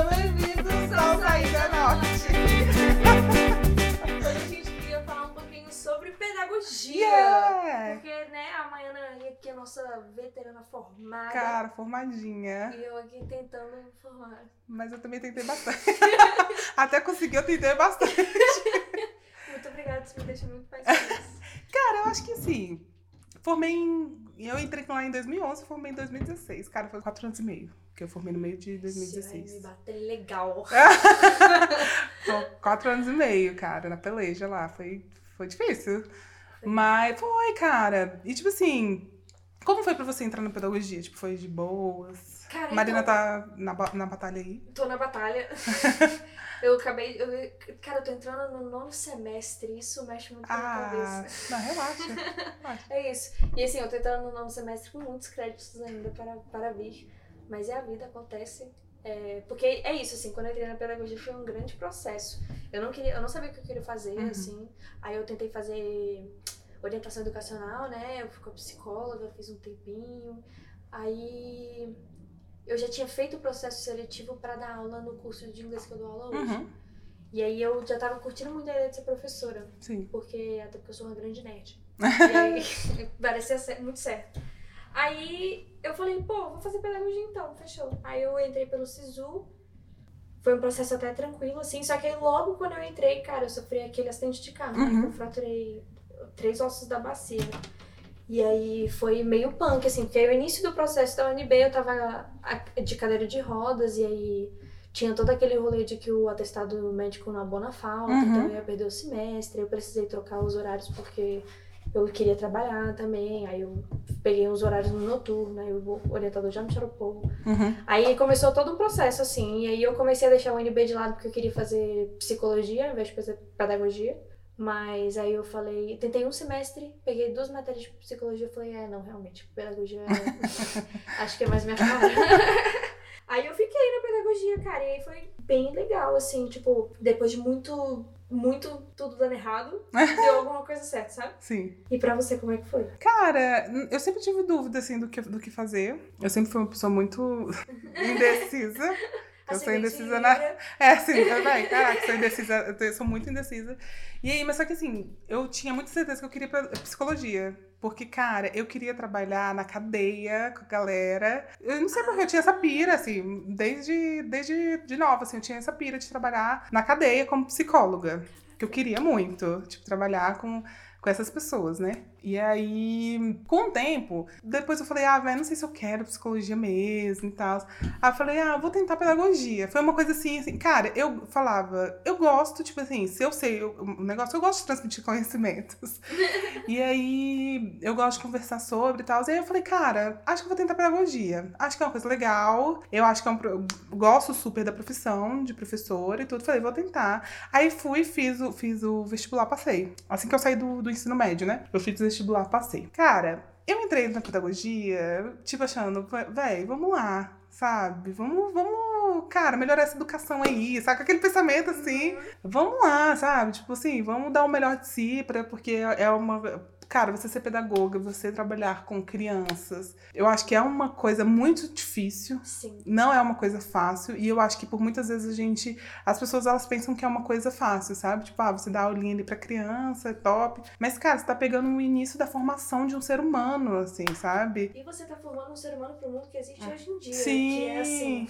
Sejam bem-vindos ao Saída Norte. Hoje a gente queria falar um pouquinho sobre pedagogia. Yeah! Porque, né, a Maiana aqui é a nossa veterana formada. Cara, formadinha. E eu aqui tentando formar. Mas eu também tentei bastante. Até conseguir, eu tentei bastante. Muito obrigada, isso me deixa muito mais feliz. Cara, eu acho que assim, formei em. Eu entrei lá em 2011 formei em 2016. Cara, foi quatro anos e meio. Que eu formei no meio de Vai me 2016. bater legal. Foi quatro anos e meio, cara, na peleja lá. Foi, foi difícil. Mas foi, cara. E tipo assim, como foi pra você entrar na pedagogia? Tipo, foi de boas? Cara, Marina então, tá na, na batalha aí. tô na batalha. eu acabei. eu- cara, eu tô entrando no nono semestre. Isso mexe muito com a minha Ah, cabeça. não, relaxa. relaxa. É isso. E assim, eu tô entrando no nono semestre com muitos créditos ainda para, para vir. Mas é a vida, acontece. É, porque é isso, assim, quando eu entrei na pedagogia foi um grande processo. Eu não queria, eu não sabia o que eu queria fazer, Uhum. assim. Aí eu tentei fazer orientação educacional, né? Eu fui com a psicóloga, fiz um tempinho. Aí eu já tinha feito o processo seletivo para dar aula no curso de inglês que eu dou aula hoje. Uhum, E aí eu já tava curtindo muito a ideia de ser professora. sim. Porque, até porque eu sou uma grande nerd. e aí, parecia muito certo. Aí, eu falei, pô, vou fazer pedagogia então, fechou. Aí eu entrei pelo SISU. Foi um processo até tranquilo, assim. Só que aí, logo quando eu entrei, cara, eu sofri aquele acidente de carro. né, Uhum. que Eu fraturei três ossos da bacia. E aí, foi meio punk, assim. Porque aí, o início do processo da UNB, eu tava de cadeira de rodas. E aí, tinha todo aquele rolê de que o atestado médico não abona falta, Uhum. então eu ia perder o semestre, eu precisei trocar os horários porque eu queria trabalhar também, aí eu peguei uns horários no noturno, aí o orientador já me tirou pouco. Uhum. Aí começou todo um processo, assim, e aí eu comecei a deixar o UNB de lado porque eu queria fazer psicologia ao invés de fazer pedagogia. Mas aí eu falei, tentei um semestre, peguei duas matérias de psicologia e falei, é, não, realmente, pedagogia é... acho que é mais minha cara. aí eu fiquei na pedagogia, cara, e aí foi bem legal, assim, tipo, depois de muito, muito tudo dando errado, deu alguma coisa certa, sabe? Sim. E pra você, como é que foi? Cara, eu sempre tive dúvida, assim, do que, do que fazer. Eu sempre fui uma pessoa muito indecisa. Eu sou indecisa na. É, sim, eu, véi, caraca, sou indecisa, eu sou muito indecisa. E aí, mas só que assim, eu tinha muita certeza que eu queria pra psicologia. Porque, cara, eu queria trabalhar na cadeia com a galera. Eu não sei porque eu tinha essa pira, assim, desde, desde de nova, assim, eu tinha essa pira de trabalhar na cadeia como psicóloga. Que eu queria muito, tipo, trabalhar com, com essas pessoas, né? E aí, com o tempo, depois eu falei, ah, velho, não sei se eu quero psicologia mesmo e tal. Aí eu falei, ah, vou tentar pedagogia. Foi uma coisa assim, assim, cara, eu falava, eu gosto, tipo assim, se eu sei o negócio, eu gosto de transmitir conhecimentos. e aí, eu gosto de conversar sobre e tal. E aí eu falei, cara, acho que eu vou tentar pedagogia. Acho que é uma coisa legal. Eu acho que é um. gosto super da profissão de professora e tudo. Falei, vou tentar. Aí fui, fiz o, fiz o vestibular, passei. Assim que eu saí do, do ensino médio, né? Eu fiz vestibular, passei. Cara, eu entrei na pedagogia, tipo, achando, véi, vamos lá, sabe? Vamos, vamos, cara, melhorar essa educação aí, sabe? Com aquele pensamento assim, vamos lá, sabe? Tipo assim, vamos dar o melhor de si, pra, porque é uma. Cara, você ser pedagoga, você trabalhar com crianças, eu acho que é uma coisa muito difícil. Sim. Não é uma coisa fácil. E eu acho que por muitas vezes a gente. As pessoas elas pensam que é uma coisa fácil, sabe? Tipo, ah, você dá aulinha ali pra criança, é top. Mas, cara, você tá pegando o início da formação de um ser humano, assim, sabe? E você tá formando um ser humano pro mundo que existe hoje em dia. Sim. Que é assim.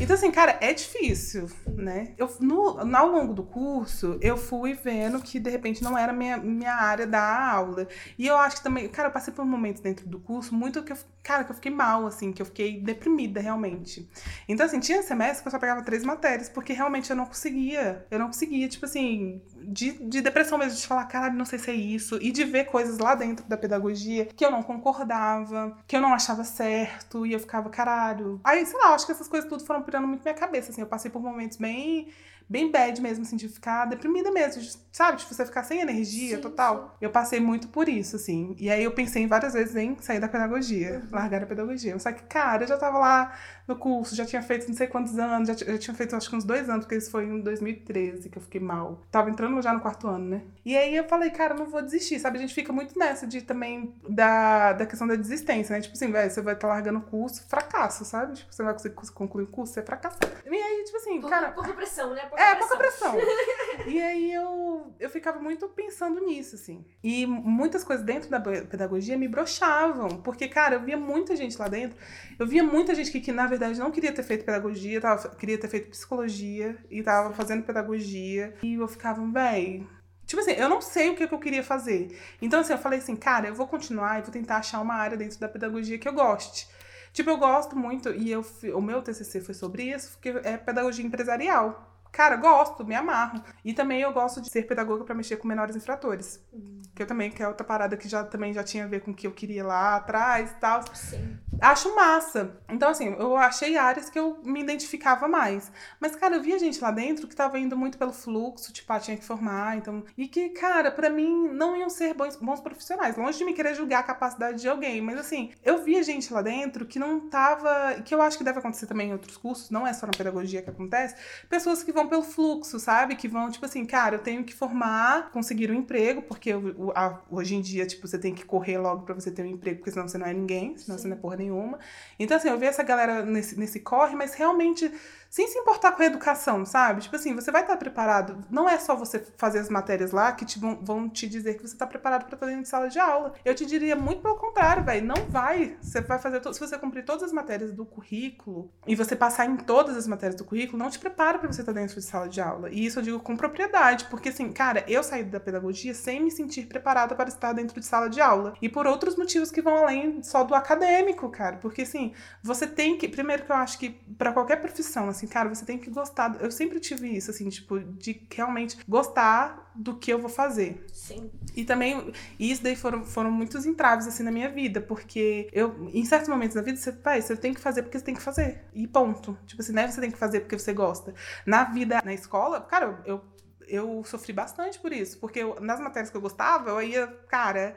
Então, assim, cara, é difícil, né? Eu, no, ao longo do curso, eu fui vendo que, de repente, não era minha, minha área da aula. E eu acho que também, cara, eu passei por momentos dentro do curso muito que eu, cara, que eu fiquei mal, assim, que eu fiquei deprimida, realmente. Então, assim, tinha semestre que eu só pegava três matérias, porque realmente eu não conseguia. Eu não conseguia, tipo assim, de, de depressão mesmo, de falar, caralho, não sei se é isso. E de ver coisas lá dentro da pedagogia que eu não concordava, que eu não achava certo, e eu ficava, caralho. Aí, sei lá, acho que essas coisas tudo foram pirando muito minha cabeça, assim. Eu passei por momentos bem bem bad mesmo, assim, de ficar deprimida mesmo, sabe? De você ficar sem energia Sim, total. sim. Eu passei muito por isso, assim. E aí eu pensei várias vezes em sair da pedagogia, Uhum. largar a pedagogia. Só que, cara, eu já tava lá no curso, já tinha feito não sei quantos anos, já, já tinha feito acho que uns dois anos, porque isso foi em 2013 que eu fiquei mal. Tava entrando já no quarto ano, né? E aí eu falei, cara, não vou desistir, sabe? A gente fica muito nessa de também da, da questão da desistência, né? Tipo assim, velho, você vai estar largando o curso, fracasso, sabe? Tipo, você não vai conseguir concluir o curso, você é fracassado. E aí, tipo assim, Pouca, cara. pouca pressão, né? Pouca É, pressão. pouca pressão. e aí eu, eu ficava muito pensando nisso, assim. E muitas coisas dentro da pe- pedagogia me broxavam. Porque, cara, eu via muita gente lá dentro. Eu via muita gente que, que na verdade, não queria ter feito pedagogia, tava, queria ter feito psicologia e tava fazendo pedagogia. E eu ficava, véi. Tipo assim, eu não sei o que, que eu queria fazer. Então, assim, eu falei assim, cara, eu vou continuar e vou tentar achar uma área dentro da pedagogia que eu goste. Tipo, eu gosto muito, e eu, o meu TCC foi sobre isso, porque é pedagogia empresarial. Cara, gosto, me amarro. E também eu gosto de ser pedagoga para mexer com menores infratores. Hum, Que eu também, que é outra parada que já também já tinha a ver com o que eu queria lá atrás e tal. Sim. Acho massa. Então, assim, eu achei áreas que eu me identificava mais. Mas, cara, eu via gente lá dentro que tava indo muito pelo fluxo, tipo, ah, tinha que formar, então. E que, cara, pra mim não iam ser bons, bons profissionais. Longe de me querer julgar a capacidade de alguém. Mas, assim, eu via gente lá dentro que não tava. Que eu acho que deve acontecer também em outros cursos, não é só na pedagogia que acontece. Pessoas que vão pelo fluxo, sabe? Que vão, tipo assim, cara, eu tenho que formar, conseguir um emprego, porque o- a- hoje em dia, tipo, você tem que correr logo pra você ter um emprego, porque senão você não é ninguém, senão Sim. você não é porra nenhuma. Então, assim, eu vi essa galera nesse, nesse corre, mas realmente sem se importar com a educação, sabe? Tipo assim, você vai estar preparado. Não é só você fazer as matérias lá que te vão, vão te dizer que você está preparado para fazer em sala de aula. Eu te diria muito pelo contrário, velho. Não vai. Você vai fazer. Se você cumprir todas as matérias do currículo e você passar em todas as matérias do currículo, não te prepara para você estar dentro de sala de aula. E isso eu digo com propriedade, porque assim, cara, eu saí da pedagogia sem me sentir preparada para estar dentro de sala de aula. E por outros motivos que vão além só do acadêmico, cara. Porque assim, você tem que. Primeiro que eu acho que para qualquer profissão, assim, cara, você tem que gostar. Eu sempre tive isso, assim, tipo, de realmente gostar do que eu vou fazer. Sim. E também, e isso daí foram, foram muitos entraves, assim, na minha vida, porque eu, em certos momentos da vida, você, vai, você tem que fazer porque você tem que fazer. E ponto. Tipo assim, não é você tem que fazer porque você gosta. Na vida, na escola, cara, eu, eu sofri bastante por isso, porque eu- nas matérias que eu gostava, eu ia, cara.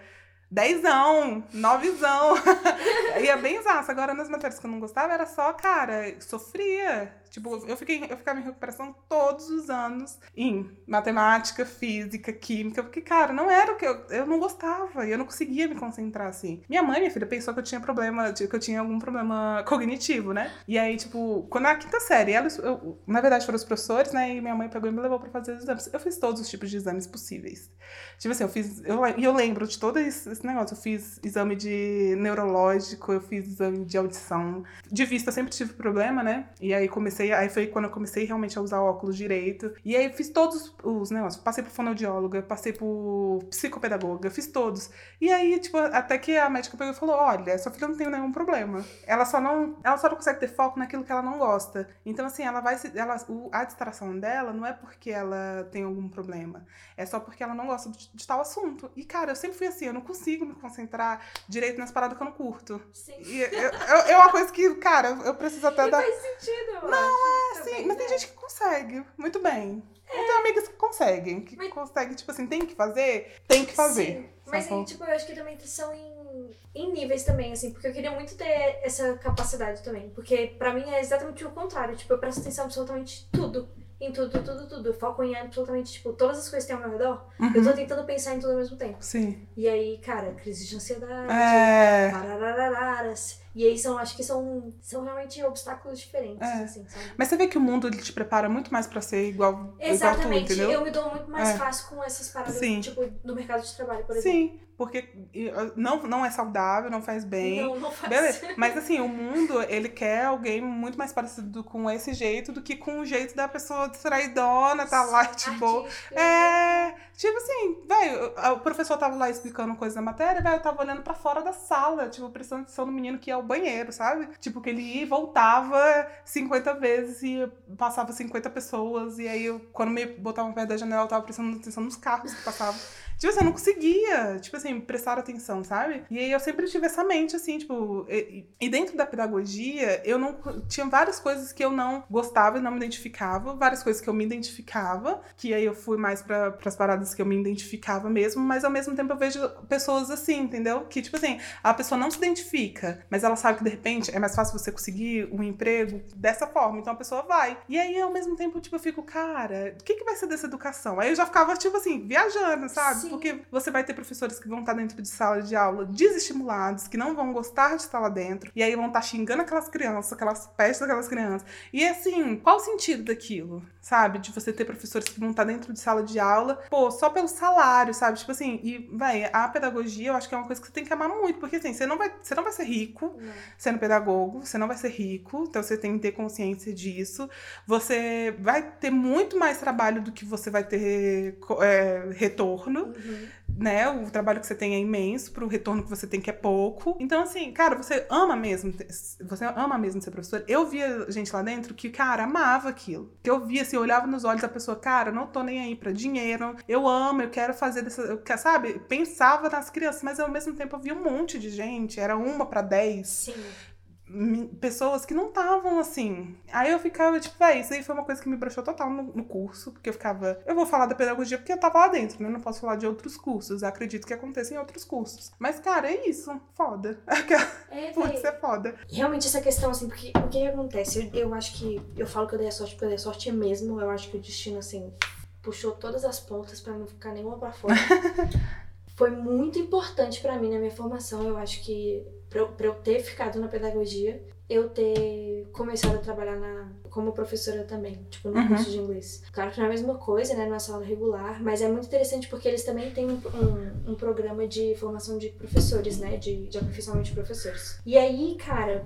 Dezão, novezão. ia bem exato. Agora, nas matérias que eu não gostava, era só, cara, sofria. Tipo, eu, fiquei, eu ficava em recuperação todos os anos em matemática, física, química, porque, cara, não era o que eu. Eu não gostava e eu não conseguia me concentrar assim. Minha mãe, minha filha, pensou que eu tinha problema, que eu tinha algum problema cognitivo, né? E aí, tipo, quando na quinta série, ela, eu- na verdade foram os professores, né? E minha mãe pegou e me levou pra fazer os exames. Eu fiz todos os tipos de exames possíveis. Tipo assim, eu fiz. Eu, eu lembro de todo esse, esse negócio. Eu fiz exame de neurológico, eu fiz exame de audição. De vista eu sempre tive problema, né? E aí comecei. Aí foi quando eu comecei realmente a usar óculos direito. E aí fiz todos os negócios. Passei por fonoaudióloga, passei por psicopedagoga, fiz todos. E aí, tipo, até que a médica pegou e falou: olha, sua filha não tem nenhum problema. Ela só não. Ela só não consegue ter foco naquilo que ela não gosta. Então, assim, ela vai se. Ela, o- a distração dela não é porque ela tem algum problema. É só porque ela não gosta de, de tal assunto. E, cara, eu sempre fui assim, eu não consigo me concentrar direito nas paradas que eu não curto. Sim. E eu- eu- é uma coisa que, cara, eu preciso até E dar. faz sentido, eu não, acho. Sim, também, mas tem né? gente que consegue, muito bem. Eu tenho amigas que conseguem, que Mas- conseguem, tipo assim, tem que fazer, tem que fazer. Sim, mas tipo, eu acho que também são em, em níveis também, assim, porque eu queria muito ter essa capacidade também. Porque pra mim é exatamente o contrário. Tipo, eu presto atenção em absolutamente tudo. Em tudo, tudo, tudo. Eu foco em absolutamente, tipo, todas as coisas que tem ao meu redor. Eu tô Uhum. tentando pensar em tudo ao mesmo tempo. Sim. E aí, cara, crise de ansiedade. É. E aí são, acho que são, são realmente obstáculos diferentes, É. assim? Mas você vê que o mundo ele te prepara muito mais pra ser igual, igual tu, Exatamente. entendeu? eu me dou muito mais É. fácil com essas paradas, Sim. tipo, no mercado de trabalho, por exemplo. Sim, porque não, não é saudável, não faz bem. Não, não faz. Beleza, mas assim, o mundo, ele quer alguém muito mais parecido com esse jeito do que com o jeito da pessoa distraidona, tá lá, tipo. É, tipo assim, velho, o professor tava lá explicando coisa da matéria, velho, eu tava olhando pra fora da sala, tipo, prestando atenção no menino que ia ao banheiro, sabe? Tipo, que ele ia e voltava 50 vezes e passava 50 pessoas, e aí eu, quando me botavam perto da janela, eu tava prestando atenção nos carros que passavam. Tipo assim, eu não conseguia, tipo assim, prestar atenção, sabe? E aí eu sempre tive essa mente, assim, tipo. E, e dentro da pedagogia, eu não. Tinha várias coisas que eu não gostava e não me identificava, várias coisas que eu me identificava, que aí eu fui mais para as paradas que eu me identificava mesmo, mas ao mesmo tempo eu vejo pessoas assim, entendeu? Que, tipo assim, a pessoa não se identifica, mas ela sabe que de repente é mais fácil você conseguir um emprego dessa forma, então a pessoa vai. E aí, ao mesmo tempo, tipo, eu fico, cara, o que, que vai ser dessa educação? Aí eu já ficava, tipo assim, viajando, sabe? Sim. Porque você vai ter professores que vão estar dentro de sala de aula desestimulados, que não vão gostar de estar lá dentro, e aí vão estar xingando aquelas crianças, aquelas pestes daquelas crianças. E assim, qual o sentido daquilo, sabe? De você ter professores que vão estar dentro de sala de aula, pô, só pelo salário, sabe? Tipo assim, e, vai, a pedagogia eu acho que é uma coisa que você tem que amar muito, porque assim, você não vai, você não vai ser rico não. sendo pedagogo, você não vai ser rico, então você tem que ter consciência disso. Você vai ter muito mais trabalho do que você vai ter é, retorno. Uhum né? O trabalho que você tem é imenso, pro retorno que você tem que é pouco. Então, assim, cara, você ama mesmo, você ama mesmo ser professor. Eu via gente lá dentro que, cara, amava aquilo. Que eu via, assim, eu olhava nos olhos da pessoa, cara, não tô nem aí pra dinheiro, eu amo, eu quero fazer dessa. Eu, sabe? Pensava nas crianças, mas ao mesmo tempo eu via um monte de gente, era uma para dez. Sim pessoas que não estavam assim. Aí eu ficava, tipo, véi, isso aí foi uma coisa que me broxou total no, no, curso, porque eu ficava, eu vou falar da pedagogia porque eu tava lá dentro, né? Eu não posso falar de outros cursos. Eu acredito que aconteça em outros cursos. Mas, cara, é isso. Foda. É, Pode ser foda. Realmente essa questão, assim, porque o que acontece? Eu, eu acho que. Eu falo que eu dei a sorte porque eu dei a sorte mesmo. Eu acho que o destino, assim, puxou todas as pontas para não ficar nenhuma para fora. foi muito importante para mim na minha formação. Eu acho que para eu ter ficado na pedagogia, eu ter começado a trabalhar na, como professora também, tipo, no uhum. curso de inglês. Claro que não é a mesma coisa, né, numa sala regular, mas é muito interessante porque eles também têm um, um, um programa de formação de professores, né, de, de aperfeiçoamento de professores. E aí, cara,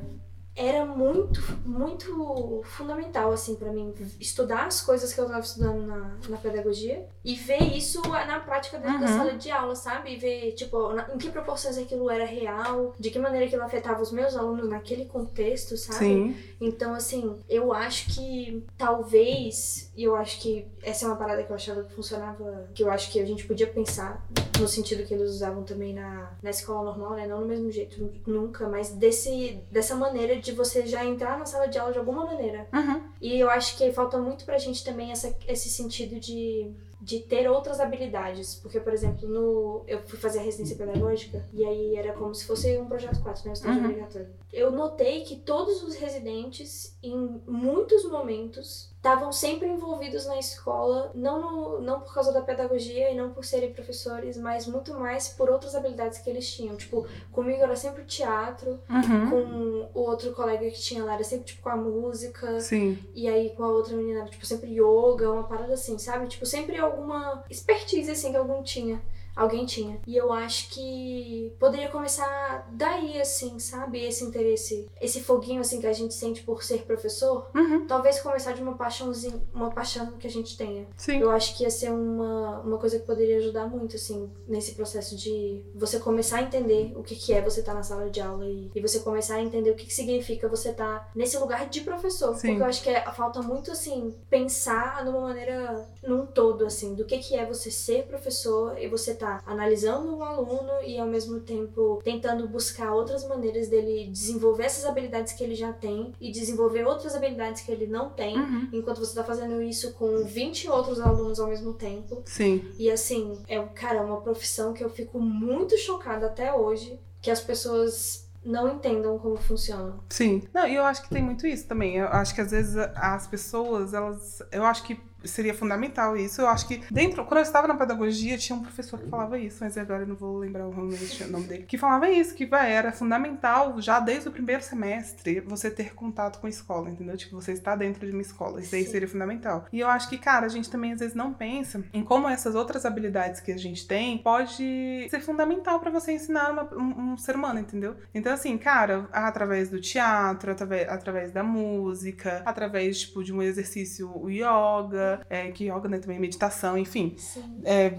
era muito, muito fundamental, assim, para mim, estudar as coisas que eu tava estudando na, na pedagogia e ver isso na prática dentro uhum. da sala de aula, sabe? E ver, tipo, na, em que proporções aquilo era real, de que maneira aquilo afetava os meus alunos naquele contexto, sabe? Sim. Então, assim, eu acho que talvez, e eu acho que essa é uma parada que eu achava que funcionava, que eu acho que a gente podia pensar no sentido que eles usavam também na, na escola normal, né? Não no mesmo jeito, nunca, mas desse, dessa maneira de você já entrar na sala de aula de alguma maneira. Uhum. E eu acho que falta muito pra gente também essa, esse sentido de de ter outras habilidades. Porque, por exemplo, no eu fui fazer a residência pedagógica e aí era como se fosse um projeto 4, né? Um estágio uhum. obrigatório. Eu notei que todos os residentes, em muitos momentos, estavam sempre envolvidos na escola, não, no, não por causa da pedagogia e não por serem professores, mas muito mais por outras habilidades que eles tinham. Tipo, comigo era sempre teatro, uhum. com o outro colega que tinha lá era sempre tipo com a música. Sim. E aí com a outra menina, tipo, sempre yoga, uma parada assim, sabe? Tipo, sempre alguma expertise assim que algum tinha alguém tinha. E eu acho que poderia começar daí, assim, sabe? Esse interesse, esse foguinho, assim, que a gente sente por ser professor. Uhum. Talvez começar de uma paixãozinha, uma paixão que a gente tenha. Sim. Eu acho que ia ser uma, uma coisa que poderia ajudar muito, assim, nesse processo de você começar a entender o que, que é você estar tá na sala de aula e, e você começar a entender o que, que significa você estar tá nesse lugar de professor. Sim. Porque eu acho que é, falta muito, assim, pensar numa maneira, num todo, assim, do que, que é você ser professor e você tá analisando o aluno e ao mesmo tempo tentando buscar outras maneiras dele desenvolver essas habilidades que ele já tem e desenvolver outras habilidades que ele não tem, uhum. enquanto você tá fazendo isso com 20 outros alunos ao mesmo tempo. Sim. E assim, é, cara, uma profissão que eu fico muito chocada até hoje, que as pessoas não entendam como funciona. Sim. Não, e eu acho que tem muito isso também. Eu acho que às vezes as pessoas, elas. Eu acho que seria fundamental isso. Eu acho que dentro, quando eu estava na pedagogia, tinha um professor que falava isso, mas agora eu não vou lembrar o nome dele, que falava isso, que vai, era fundamental já desde o primeiro semestre você ter contato com a escola, entendeu? Tipo, você está dentro de uma escola, isso aí seria fundamental. E eu acho que, cara, a gente também às vezes não pensa em como essas outras habilidades que a gente tem pode ser fundamental para você ensinar uma, um, um, ser humano, entendeu? Então, assim, cara, através do teatro, através, através da música, através, tipo, de um exercício o yoga, yoga, é, que yoga né, também meditação, enfim. É,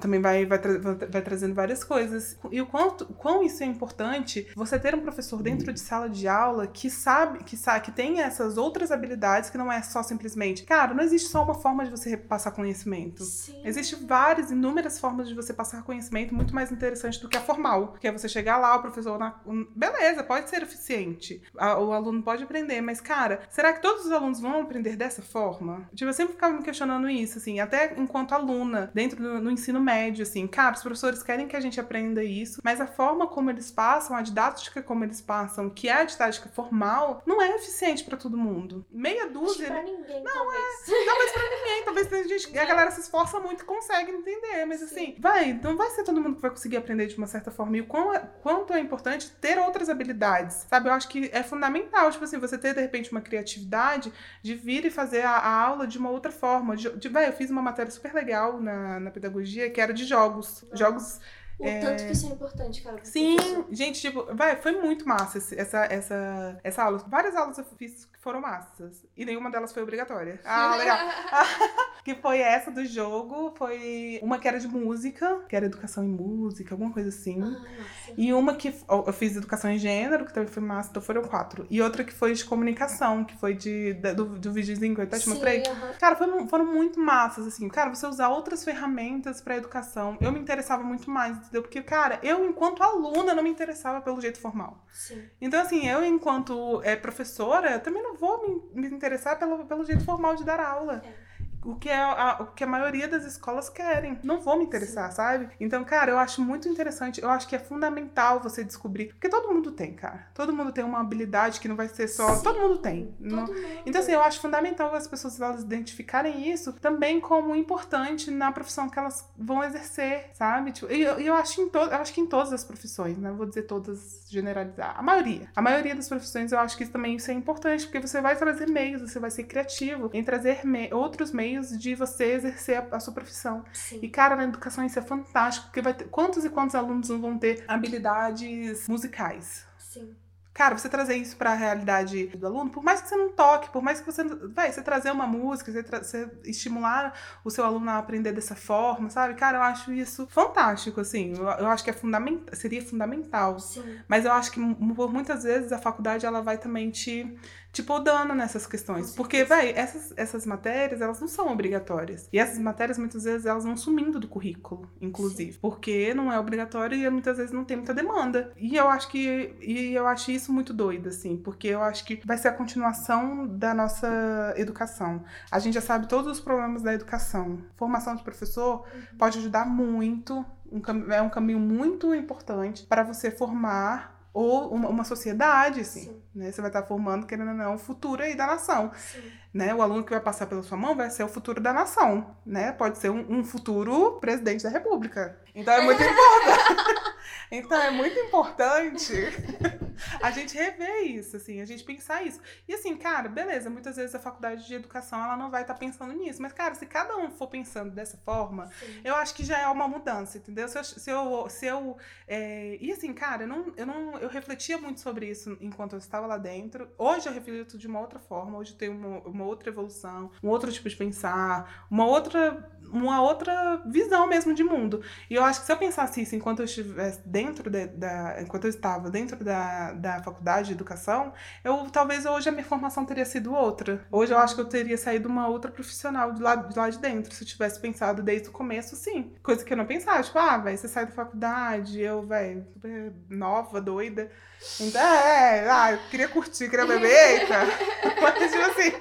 também vai, vai, tra vai trazendo várias coisas. E o quanto quão isso é importante, você ter um professor dentro de sala de aula que sabe, que sabe, que tem essas outras habilidades que não é só simplesmente, cara, não existe só uma forma de você passar conhecimento. Sim. Existem várias, inúmeras formas de você passar conhecimento muito mais interessante do que a formal. Que é você chegar lá, o professor na. Beleza, pode ser eficiente. O aluno pode aprender, mas, cara, será que todos os alunos vão aprender dessa forma? Tipo, eu sempre ficava me questionando isso, assim, até enquanto aluna, dentro do no ensino médio, assim, cara, os professores querem que a gente aprenda isso, mas a forma como eles passam, a didática como eles passam, que é a didática formal, não é eficiente para todo mundo. Meia dúzia. Pra ninguém, não talvez. é. Talvez pra ninguém. Talvez a, gente, a galera se esforça muito e consegue entender. Mas assim, vai, não vai ser todo mundo que vai conseguir aprender de uma certa forma. E o quão, quanto é importante ter outras habilidades. Sabe? Eu acho que é fundamental, tipo assim, você ter, de repente, uma criatividade de vir e fazer a, a aula de uma outra forma. De, de, vai, eu fiz uma matéria super legal na, na pedagogia que era de jogos. Jogos o é... tanto que isso é importante, cara. Sim, gente, tipo, vai, foi muito massa essa, essa, essa aula. Várias aulas eu fiz que foram massas. E nenhuma delas foi obrigatória. Ah, legal. que foi essa do jogo, foi uma que era de música, que era educação em música, alguma coisa assim. Ah, e uma que eu fiz educação em gênero, que também foi massa, então foram quatro. E outra que foi de comunicação, que foi de, do, do videozinho que eu até te mostrei. Uhum. Cara, foram, foram muito massas, assim. Cara, você usar outras ferramentas pra educação. Eu me interessava muito mais, entendeu? Porque, cara, eu, enquanto aluna, não me interessava pelo jeito formal. Sim. Então, assim, eu, enquanto é, professora, também não vou me, me interessar pelo, pelo jeito formal de dar aula. É o que, é a, o que a maioria das escolas querem. Não vou me interessar, Sim. sabe? Então, cara, eu acho muito interessante. Eu acho que é fundamental você descobrir. Porque todo mundo tem, cara. Todo mundo tem uma habilidade que não vai ser só. Sim. Todo mundo tem. Todo não... mundo. Então, assim, eu acho fundamental as pessoas elas identificarem isso também como importante na profissão que elas vão exercer, sabe? Tipo, e eu, eu, acho em to... eu acho que em todas as profissões, né? Vou dizer todas, generalizar. A maioria. A maioria das profissões eu acho que isso também isso é importante, porque você vai trazer meios, você vai ser criativo em trazer me... outros meios meios de você exercer a, a sua profissão. Sim. E, cara, na educação isso é fantástico, porque vai ter, quantos e quantos alunos não vão ter habilidades musicais? Sim. Cara, você trazer isso para a realidade do aluno, por mais que você não toque, por mais que você. Vai, você trazer uma música, você, você, estimular o seu aluno a aprender dessa forma, sabe? Cara, eu acho isso fantástico, assim. Eu, eu acho que é fundamental, seria fundamental. Sim. Mas eu acho que por muitas vezes a faculdade ela vai também te te podando nessas questões. Porque, véi, essas, essas matérias, elas não são obrigatórias. E essas matérias, muitas vezes, elas vão sumindo do currículo, inclusive. Sim. Porque não é obrigatório e muitas vezes não tem muita demanda. E eu acho que. E eu acho isso muito doido, assim, porque eu acho que vai ser a continuação da nossa educação. A gente já sabe todos os problemas da educação. Formação de professor uhum. pode ajudar muito. Um, é um caminho muito importante para você formar ou uma, uma sociedade, assim, né? Você vai estar formando, querendo ou não, o futuro aí da nação, Sim. né? O aluno que vai passar pela sua mão vai ser o futuro da nação, né? Pode ser um, um futuro presidente da república. Então é muito importante. então é muito importante a gente rever isso, assim, a gente pensar isso. E assim, cara, beleza, muitas vezes a faculdade de educação ela não vai estar pensando nisso, mas cara, se cada um for pensando dessa forma, Sim. eu acho que já é uma mudança, entendeu? Se eu, se eu, se eu é... e assim, cara, eu não, eu não, eu refletia muito sobre isso enquanto eu estava lá dentro. Hoje eu reflito de uma outra forma, hoje eu tenho uma, uma outra evolução, um outro tipo de pensar, uma outra uma outra visão mesmo de mundo. E eu acho que se eu pensasse isso enquanto eu estivesse dentro de, da. enquanto eu estava dentro da, da faculdade de educação, eu talvez hoje a minha formação teria sido outra. Hoje eu acho que eu teria saído uma outra profissional de lá de, lá de dentro, se eu tivesse pensado desde o começo, sim. Coisa que eu não pensava. Tipo, ah, vai, você sai da faculdade, eu, vai, nova, doida. Então, é, ah, eu queria curtir, queria beber, eita. Mas, tipo assim,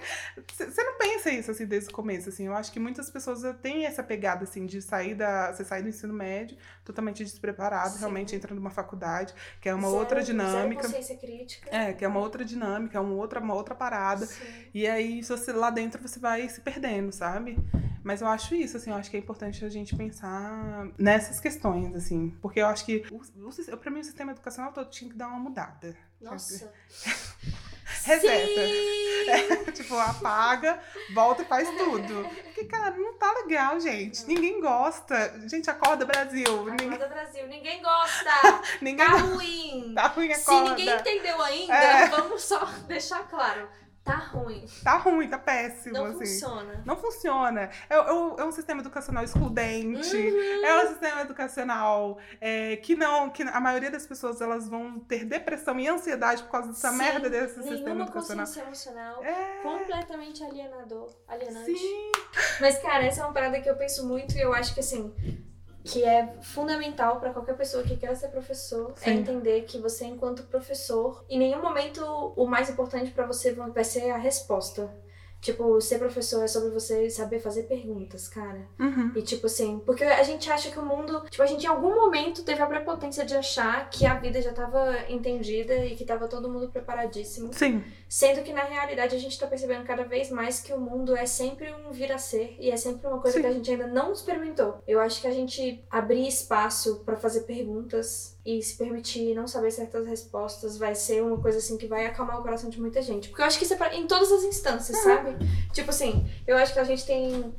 você não pensa isso, assim, desde o começo, assim. Eu acho que muitas pessoas têm essa pegada, assim, de sair da... Você sair do ensino médio totalmente despreparado, Sim. realmente entra numa faculdade, que é uma Zero- outra dinâmica. Zero consciência crítica. É, que é uma outra dinâmica, é uma outra, uma outra parada. Sim. E aí, se você lá dentro, você vai se perdendo, sabe? Mas eu acho isso, assim, eu acho que é importante a gente pensar nessas questões, assim. Porque eu acho que, o, o, pra mim, o sistema educacional todo tinha que dar uma mudada. Nossa. Reseta. Sim! tipo, apaga, volta e faz tudo. Porque, cara, não tá legal, gente. Ninguém gosta. Gente, acorda, Brasil. Ninguém, Acorda Brasil, ninguém gosta! ninguém Tá ruim! tá ruim, Se acorda. ninguém entendeu ainda, É. vamos só deixar claro. Tá ruim. Tá ruim, tá péssimo, Não assim. funciona. Não funciona. É, é- um sistema educacional excludente. Uhum. É um sistema educacional é, que não, que a maioria das pessoas elas vão ter depressão e ansiedade por causa dessa Sim, merda desse sistema educacional. consciência emocional. É, Completamente alienador. Alienante. sim. Mas, cara, essa é uma parada que eu penso muito e eu acho que, assim, que é fundamental pra qualquer pessoa que queira ser professor é Sim. entender que você, enquanto professor, em nenhum momento o mais importante pra você vai ser a resposta. Tipo, ser professor é sobre você saber fazer perguntas, cara. Uhum. E tipo assim, porque a gente acha que o mundo. Tipo, a gente em algum momento teve a prepotência de achar que a vida já tava entendida e que tava todo mundo preparadíssimo. Sim. Sendo que na realidade a gente tá percebendo cada vez mais que o mundo é sempre um vir a ser e é sempre uma coisa Sim. que a gente ainda não experimentou. Eu acho que a gente abrir espaço pra fazer perguntas e se permitir não saber certas respostas vai ser uma coisa assim que vai acalmar o coração de muita gente. Porque eu acho que isso é pra, em todas as instâncias, sabe? Tipo assim, eu acho que a gente tem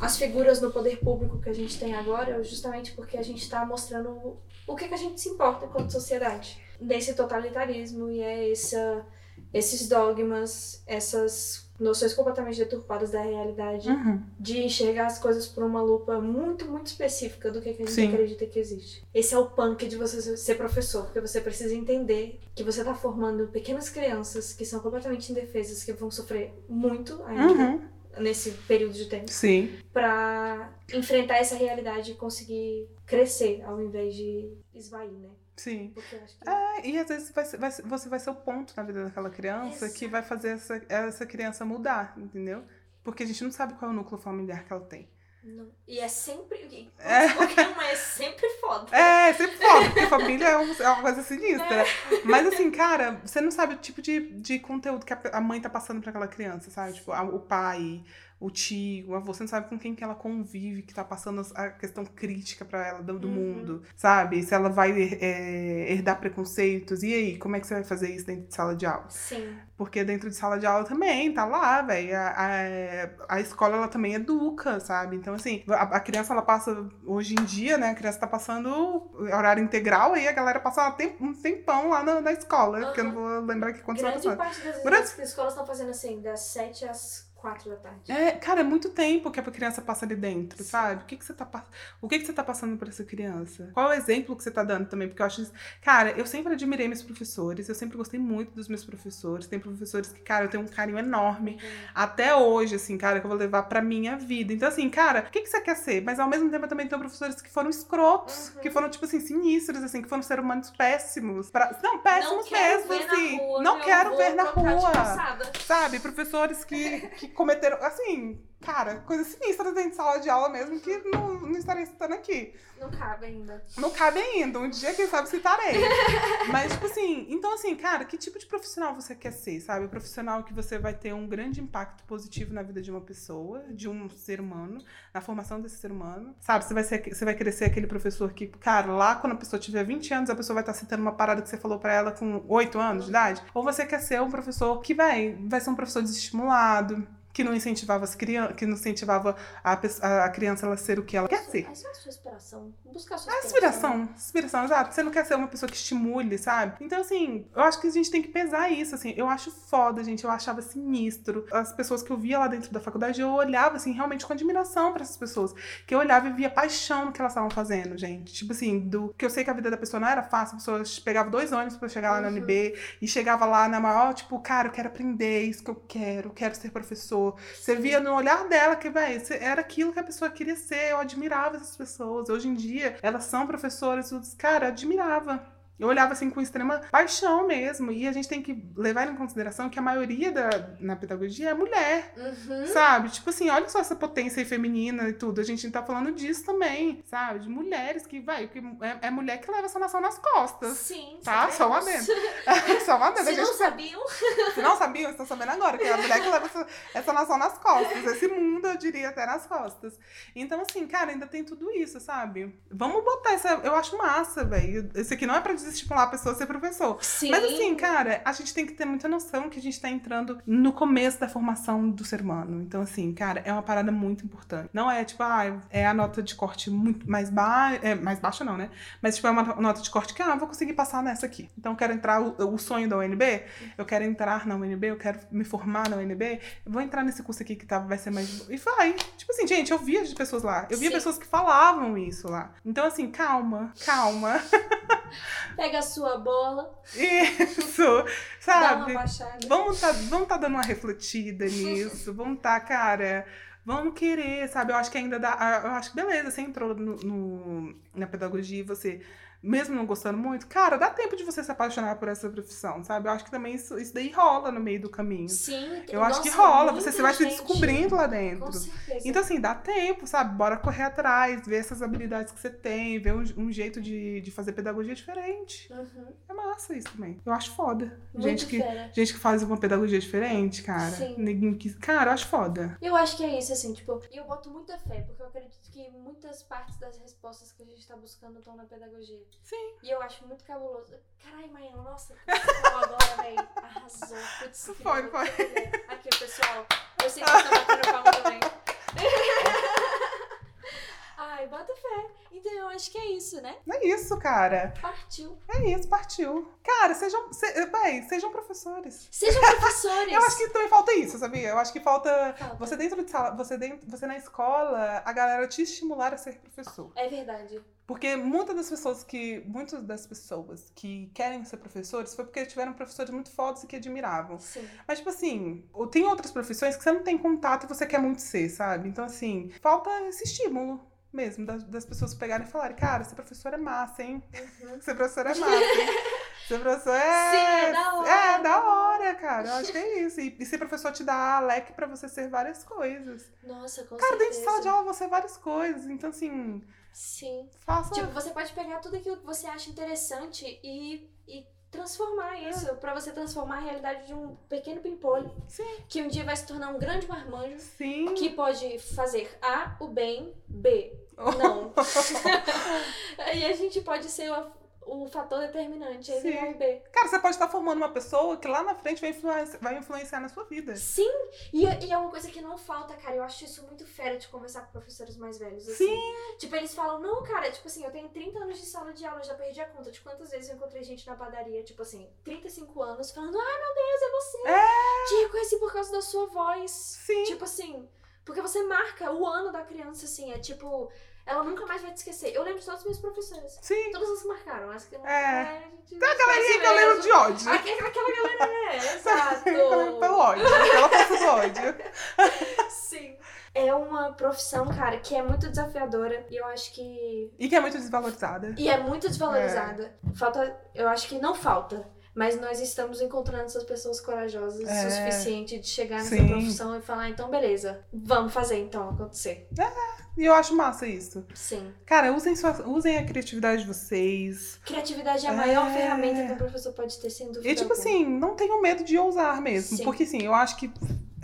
as figuras no poder público que a gente tem agora justamente porque a gente tá mostrando o que, que a gente se importa enquanto sociedade. Desse totalitarismo e é essa, esses dogmas, essas noções completamente deturpadas da realidade, Uhum. de enxergar as coisas por uma lupa muito, muito específica do que, a gente Sim. acredita que existe. Esse é o punk de você ser professor, porque você precisa entender que você tá formando pequenas crianças que são completamente indefesas, que vão sofrer muito ainda Uhum. nesse período de tempo, Sim. pra enfrentar essa realidade e conseguir crescer ao invés de esvair, né? Sim. Porque eu acho que. É, e às vezes vai vai você vai ser o ponto na vida daquela criança que vai fazer essa, essa criança mudar, entendeu? Porque a gente não sabe qual é o núcleo familiar que ela tem. Não. E é sempre. É. Qualquer uma é sempre foda. É, sempre foda, porque família é, um- é uma coisa sinistra. Mas assim, cara, você não sabe o tipo de, de conteúdo que a, a mãe tá passando pra aquela criança, sabe? Tipo, a- o pai, o tio, o avô, você não sabe com quem que ela convive, que tá passando as- a questão crítica pra ela do, do Uhum. mundo, sabe? Se ela vai é, herdar preconceitos, e aí, como é que você vai fazer isso dentro de sala de aula? Sim. Porque dentro de sala de aula também, tá lá, velho. A, a, a escola, ela também educa, sabe? Então, assim, a, a criança, ela passa, hoje em dia, né? A criança tá passando horário integral, aí a galera passa um tem- tempão lá na, na escola. Porque eu não vou lembrar aqui quantos Grande parte das Grande- das escolas estão fazendo assim, das 7 às 4 da tarde. É, cara, é muito tempo que a criança passa ali dentro, sabe? O que, que você tá O que, que você tá passando pra essa criança? Qual é o exemplo que você tá dando também? Porque eu acho. Cara, eu sempre admirei meus professores, eu sempre gostei muito dos meus professores. Tem professores que, cara, eu tenho um carinho enorme. até hoje, assim, cara, que eu vou levar pra minha vida. Então, assim, cara, o que, que você quer ser? Mas ao mesmo tempo eu também tenho professores que foram escrotos, Uhum. que foram, tipo assim, sinistros, assim, que foram seres humanos péssimos. Pra... Não, péssimos não mesmo, assim. rua, não quero ver na rua. Sabe? Professores que, que cometeram, assim, cara, coisas sinistras dentro de sala de aula mesmo que não, não estarei citando aqui. Não cabe ainda. Não cabe ainda. Um dia, quem sabe, citarei. Mas, tipo assim, então, assim, cara, que tipo de profissional você quer ser, sabe? O profissional que você vai ter um grande impacto positivo na vida de uma pessoa, de um ser humano, na formação desse ser humano. Sabe? Você vai, ser, você vai querer ser aquele professor que, cara, lá quando a pessoa tiver 20 anos, a pessoa vai estar citando uma parada que você falou pra ela com 8 anos de idade. Ou você quer ser um professor que vai, vai ser um professor desestimulado. Que não incentivava as crianças, que não incentivava a, pe- a criança ela ser o que ela quer ser. Essa é a sua inspiração. Buscar a sua A inspiração. inspiração, inspiração, exato. Você não quer ser uma pessoa que estimule, sabe? Então, assim, eu acho que a gente tem que pesar isso, assim. Eu acho foda, gente. Eu achava sinistro. As pessoas que eu via lá dentro da faculdade, eu olhava, assim, realmente com admiração pra essas pessoas. Que eu olhava e via paixão no que elas estavam fazendo, gente. Tipo assim, do que eu sei que a vida da pessoa não era fácil. A pessoa pegava dois ônibus pra chegar lá na Uhum. UNB e chegava lá na maior, tipo, cara, eu quero aprender, é isso que eu quero, quero ser professor. Você via no olhar dela que, velho, era aquilo que a pessoa queria ser. Eu admirava essas pessoas. Hoje em dia, elas são professoras, tudo. Cara, eu admirava. Eu olhava assim com extrema paixão mesmo. E a gente tem que levar em consideração que a maioria da, na pedagogia é mulher. Uhum. Sabe? Tipo assim, olha só essa potência aí feminina e tudo. A gente tá falando disso também, sabe? De mulheres que, vai, que é, é mulher que leva essa nação nas costas. Sim. Tá? Só uma sabemos. Só uma vez. Se não sabiam, se não sabiam, estão sabendo agora, que é a mulher que leva essa, essa nação nas costas. Esse mundo, eu diria, até nas costas. Então, assim, cara, ainda tem tudo isso, sabe? Vamos botar essa. Eu acho massa, velho. Esse aqui não é pra dizer desestimular a pessoa a ser professor. Sim. Mas assim, cara, a gente tem que ter muita noção que a gente tá entrando no começo da formação do ser humano. Então, assim, cara, é uma parada muito importante. Não é tipo, ah, é a nota de corte muito mais baixa. É, mais baixa não, né? Mas, tipo, é uma nota de corte que, ah, vou conseguir passar nessa aqui. Então, eu quero entrar, o, o sonho da UNB, eu quero entrar na UNB, eu quero me formar na UNB, eu vou entrar nesse curso aqui que tá, vai ser mais. E vai. Tipo assim, gente, eu via de pessoas lá. Eu via Sim. pessoas que falavam isso lá. Então, assim, calma, calma. Pega a sua bola, Isso, sabe? Vamos tá, vamos tá dando uma refletida nisso. Vamos tá, cara. Vamos querer, sabe? Eu acho que ainda dá. Eu acho que beleza, você entrou no, no- na pedagogia e você, mesmo não gostando muito, cara, dá tempo de você se apaixonar por essa profissão, sabe? Eu acho que também isso, isso daí rola no meio do caminho. Sim, Eu acho que nossa, rola, muita você vai se descobrindo lá dentro. Com certeza. Então, assim, dá tempo, sabe? Bora correr atrás, ver essas habilidades que você tem, ver um, um jeito de, de fazer pedagogia diferente. Uhum. É massa isso também. Eu acho foda. Muito gente que, fera. gente que faz uma pedagogia diferente, cara. Sim. Ninguém que. Cara, eu acho foda. Eu acho que é isso, assim, tipo, e eu boto muita fé, porque eu acredito que muitas partes das respostas que a gente tá buscando estão na pedagogia. Sim. E eu acho muito cabuloso. Caralho, Maiana, nossa, que você agora, véi? Arrasou. Putz, Foi, foi. Aqui, pessoal. Eu sei que vocês estão batendo palma também. Ai, bota fé. Então eu acho que é isso, né? É isso, cara. Partiu. É isso, partiu. Cara, sejam. Se, véi, sejam professores. Sejam professores. Eu acho que também falta isso, sabia? Eu acho que falta. Falta. Você dentro de sala, você, dentro, você na escola, a galera te estimular a ser professor. É verdade. Porque muitas das pessoas que. Muitas das pessoas que querem ser professores foi porque tiveram professores muito fodas e que admiravam. Sim. Mas, tipo assim, tem outras profissões que você não tem contato e você quer muito ser, sabe? Então, assim, falta esse estímulo mesmo das, das pessoas pegarem e falarem, cara, ser professor é massa, hein? Uhum. Ser professor é massa, hein? Ser professor é. Sim, é da hora. É, da hora, cara. Eu acho que é isso. E, e ser professor te dá leque pra você ser várias coisas. Nossa, com Cara, dentro certeza. de sala de aula você é várias coisas. Então, assim, Sim. faça. Tipo, você pode pegar tudo aquilo que você acha interessante e, e transformar isso. Pra você transformar a realidade de um pequeno pimpolho. Sim. Que um dia vai se tornar um grande marmanjo. Sim. Que pode fazer A, o bem, B, não. e a gente pode ser o, fator determinante, aí Sim. B. Cara, você pode estar formando uma pessoa que lá na frente vai influenciar, vai influenciar na sua vida. Sim, e, e é uma coisa que não falta, cara. Eu acho isso muito fera de conversar com professores mais velhos. Assim. Sim. Tipo, eles falam, não, cara, tipo assim, eu tenho 30 anos de sala de aula, eu já perdi a conta de quantas vezes eu encontrei gente na padaria, tipo assim, 35 anos, falando, ai meu Deus, é você! É. Te reconheci por causa da sua voz. Sim. Tipo assim, porque você marca o ano da criança, assim, é tipo, ela nunca mais vai te esquecer. Eu lembro de todos os meus professores. Sim. Todas as que marcaram, as que não É. a gente Tem a galerinha que eu lembro de ódio. Aquela, aquela galera, é, exato. Eu lembro pelo ódio. Pela força do ódio. Sim. É uma profissão, cara, que é muito desafiadora e eu acho que. E que é muito desvalorizada. E é muito desvalorizada. Falta. Eu acho que não falta. Mas nós estamos encontrando essas pessoas corajosas É. o suficiente de chegar nessa Sim. profissão e falar, então beleza, vamos fazer então acontecer. E eu acho massa isso. Sim. Cara, usem, sua, usem a criatividade de vocês. Criatividade é a É. maior ferramenta que um professor pode ter, sem dúvida. E, tipo alguma. assim, não tenham medo de ousar mesmo. Sim. Porque, assim, eu acho que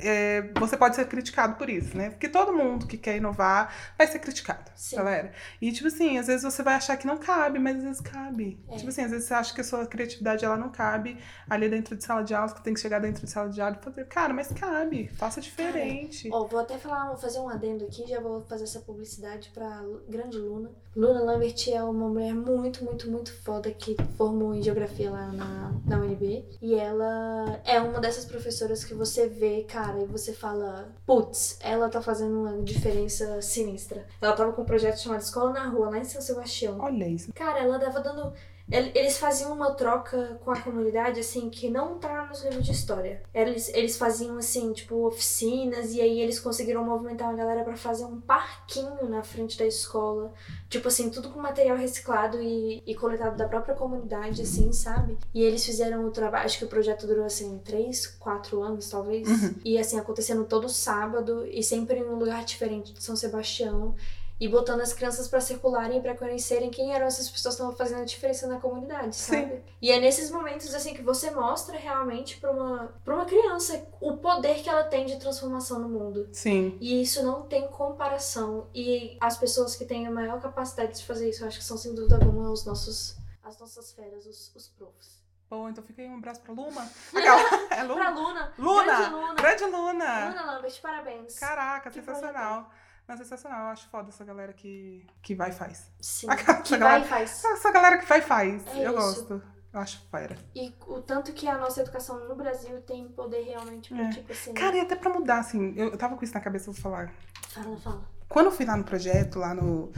é, você pode ser criticado por isso, né? Porque todo mundo que quer inovar vai ser criticado, Sim. galera. E, tipo assim, às vezes você vai achar que não cabe, mas às vezes cabe. É. Tipo assim, às vezes você acha que a sua criatividade ela não cabe ali dentro de sala de aula, que tem que chegar dentro de sala de aula e fazer. Cara, mas cabe, faça diferente. Ó, vou até falar, vou fazer um adendo aqui, já vou fazer essa publicidade pra grande Luna. Luna Lambert é uma mulher muito, muito, muito foda que formou em geografia lá na, na UNB. E ela é uma dessas professoras que você vê, cara, e você fala, putz, ela tá fazendo uma diferença sinistra. Ela tava com um projeto chamado Escola na Rua, lá em São Sebastião. Olha isso. Cara, ela tava dando. El- Eles faziam uma troca com a comunidade, assim, que não tá nos livros de história. Eles, eles faziam, assim, tipo, oficinas, e aí eles conseguiram movimentar uma galera pra fazer um parquinho na frente da escola. Tipo assim, tudo com material reciclado e, e coletado da própria comunidade, assim, sabe? E eles fizeram o trabalho. Acho que o projeto durou, assim, três, quatro anos, talvez. Uhum. E, assim, acontecendo todo sábado e sempre em um lugar diferente de São Sebastião e botando as crianças pra circularem pra conhecerem quem eram essas pessoas que estavam fazendo a diferença na comunidade, Sim. sabe? E é nesses momentos assim que você mostra realmente pra uma para uma criança o poder que ela tem de transformação no mundo. Sim. E isso não tem comparação. E as pessoas que têm a maior capacidade de fazer isso, eu acho que são sem dúvida alguma os nossos as as nossas feras, os, os profs. Bom, então fica aí um abraço pra Luma. Aquela, é Luma? Pra Luna. Luna! Grande Luna. Grande Luna! Luna Lambert, parabéns. Caraca, Que sensacional. Não, sensacional. Eu acho foda essa galera que, que vai e faz. Sim. Essa Que galera- vai e faz. Essa galera que vai e faz. É eu isso. gosto. Eu acho fera. E o tanto que a nossa educação no Brasil tem poder realmente pra, É. tipo assim. Cara, e até pra mudar, assim, eu, eu tava com isso na cabeça, eu vou falar. Fala, fala. Quando eu fui lá no projeto, lá no,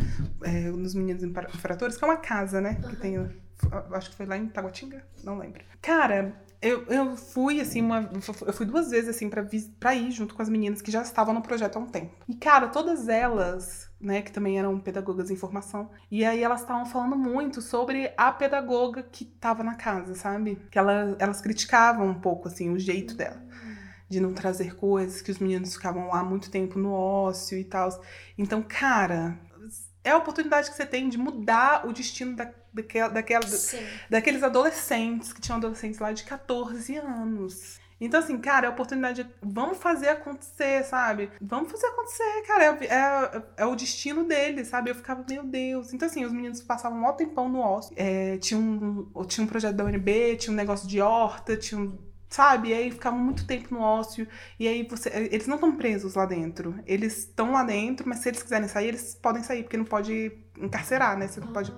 é, nos Meninos Infratores, que é uma casa, né? Que Aham. tem. Acho que foi lá em Taguatinga, não lembro. Cara, eu, eu fui, assim, uma. Eu fui duas vezes, assim, pra, ir junto com as meninas que já estavam no projeto há um tempo. E, cara, todas elas, né, que também eram pedagogas em formação, e aí elas estavam falando muito sobre a pedagoga que tava na casa, sabe? Que ela, elas criticavam um pouco, assim, o jeito dela de não trazer coisas, que os meninos ficavam lá muito tempo no ócio e tal. Então, cara, é a oportunidade que você tem de mudar o destino da, daquela, daquela, Sim. daqueles adolescentes, que tinham adolescentes lá de 14 anos. Então, assim, cara, é a oportunidade. de- Vamos fazer acontecer, sabe? Vamos fazer acontecer, cara. É, é, é o destino deles, sabe? Eu ficava, meu Deus. Então, assim, os meninos passavam um tempão no ócio. É, tinha, um, tinha um projeto da UNB, tinha um negócio de horta, tinha um. Sabe? E aí ficavam muito tempo no ócio. E aí você. Eles não estão presos lá dentro. Eles estão lá dentro, mas se eles quiserem sair, eles podem sair, porque não pode encarcerar, né? Você não pode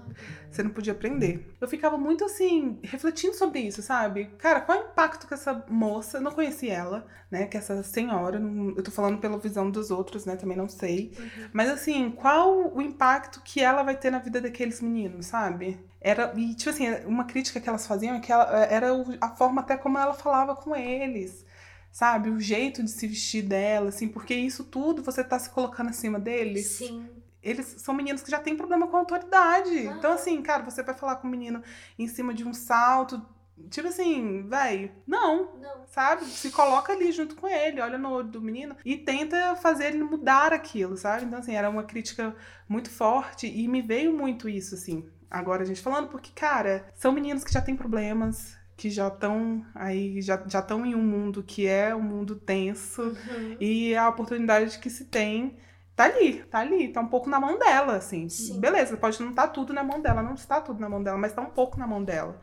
você não podia aprender. Eu ficava muito assim, refletindo sobre isso, sabe? Cara, qual é o impacto que essa moça, eu não conheci ela, né? Que essa senhora, não- eu tô falando pela visão dos outros, né? Também não sei. Uhum. Mas assim, qual o impacto que ela vai ter na vida daqueles meninos, sabe? Era, e tipo assim, uma crítica que elas faziam é que ela, era o- a forma até como ela falava com eles. Sabe, o jeito de se vestir dela, assim, porque isso tudo você tá se colocando acima deles Sim. Eles são meninos que já têm problema com autoridade. Ah. Então, assim, cara, você vai falar com um menino em cima de um salto. Tipo assim, véi, não. Não. Sabe? Se coloca ali junto com ele, olha no olho do menino e tenta fazer ele mudar aquilo, sabe? Então, assim, era uma crítica muito forte e me veio muito isso, assim. Agora a gente falando, porque, cara, são meninos que já têm problemas, que já estão aí, já estão em um mundo que é um mundo tenso. Uhum. E a oportunidade que se tem tá ali, tá ali, tá um pouco na mão dela, assim. Sim. Beleza, pode não estar tudo na mão dela, não está tudo na mão dela, mas tá um pouco na mão dela.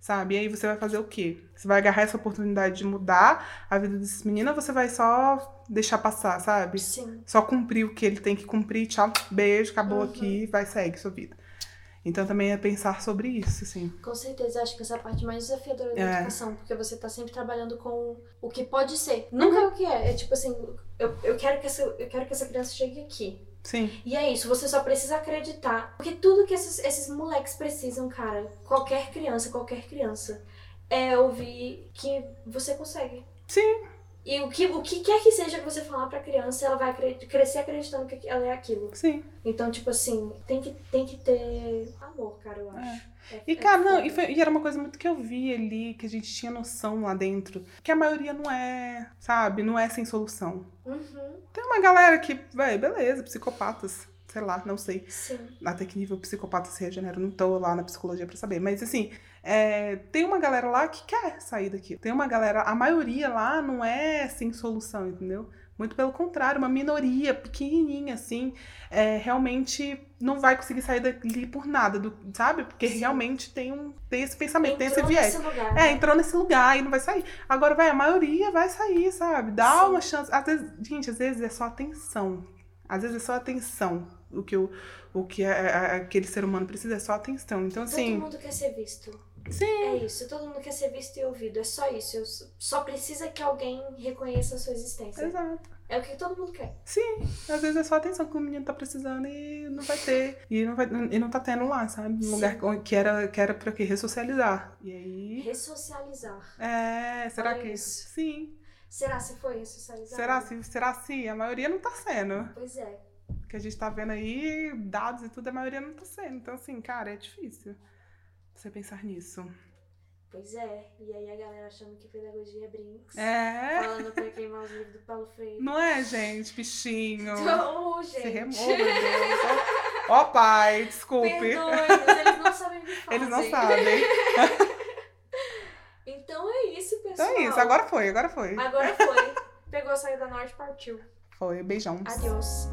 Sabe? E aí você vai fazer o quê? Você vai agarrar essa oportunidade de mudar a vida desses meninos ou você vai só deixar passar, sabe? Sim. Só cumprir o que ele tem que cumprir, tchau, beijo, acabou Uhum. aqui, vai, segue sua vida. Então também é pensar sobre isso, assim. Com certeza, acho que essa é a parte mais desafiadora da É. educação, porque você tá sempre trabalhando com o que pode ser. Nunca é o que é. É tipo assim, eu, eu, quero que essa, eu quero que essa criança chegue aqui. Sim, E é isso, você só precisa acreditar. Porque tudo que esses, esses moleques precisam, cara, qualquer criança, qualquer criança, é ouvir que você consegue. sim, E o que, o que quer que seja que você falar pra criança, ela vai acre- crescer acreditando que ela é aquilo. sim. Então, tipo assim, tem que, tem que ter amor, cara, eu acho. É- E, é cara, não, foda. e, foi- e era uma coisa muito que eu vi ali, que a gente tinha noção lá dentro, que a maioria não é, sabe, não é sem solução. Uhum, Tem uma galera que, véi, beleza, psicopatas, sei lá, não sei sim. até que nível psicopata se regenera, não tô lá na psicologia pra saber, mas assim, é, tem uma galera lá que quer sair daqui. Tem uma galera, a maioria lá não é sem solução, entendeu? Muito pelo contrário, uma minoria pequenininha, assim, é, realmente não vai conseguir sair dali por nada, do, sabe? Porque Sim. realmente tem, um, tem esse pensamento, tem esse Entrou viés. nesse lugar. É, né? entrou nesse lugar e não vai sair. Agora, vai, a maioria vai sair, sabe? Dá Sim. uma chance. Às vezes, gente, às vezes é só atenção. Às vezes é só atenção. O que, o, o que a- a- aquele ser humano precisa é só atenção. Então, assim. Todo mundo quer ser visto. Sim. É isso, todo mundo quer ser visto e ouvido. É só isso. Eu só- precisa que alguém reconheça a sua existência. Exato. É o que todo mundo quer. Sim. Às vezes é só atenção que o menino tá precisando e não vai ter. E não, vai, e não tá tendo lá, sabe? Um lugar que era, que era pra quê? Ressocializar. E aí. Ressocializar. É, será Olha que. isso. Sim. Será se foi ressocializar? Será se, será se? A maioria não tá sendo. Pois é. Que a gente tá vendo aí, dados e tudo, a maioria não tá sendo. Então, assim, cara, é difícil você pensar nisso. Pois é. E aí a galera achando que pedagogia é brinks. É, Falando pra queimar os livros do Paulo Freire. não é, gente, bichinho? Então, Se gente. remova, meu Deus. Ó, pai, desculpe. Perdoe, eles não sabem o que fazem. Eles não sabem. Então é isso, Então pessoal. é isso, agora foi, agora foi. Agora foi. Pegou a saída norte e partiu. Foi, beijão. Adeus.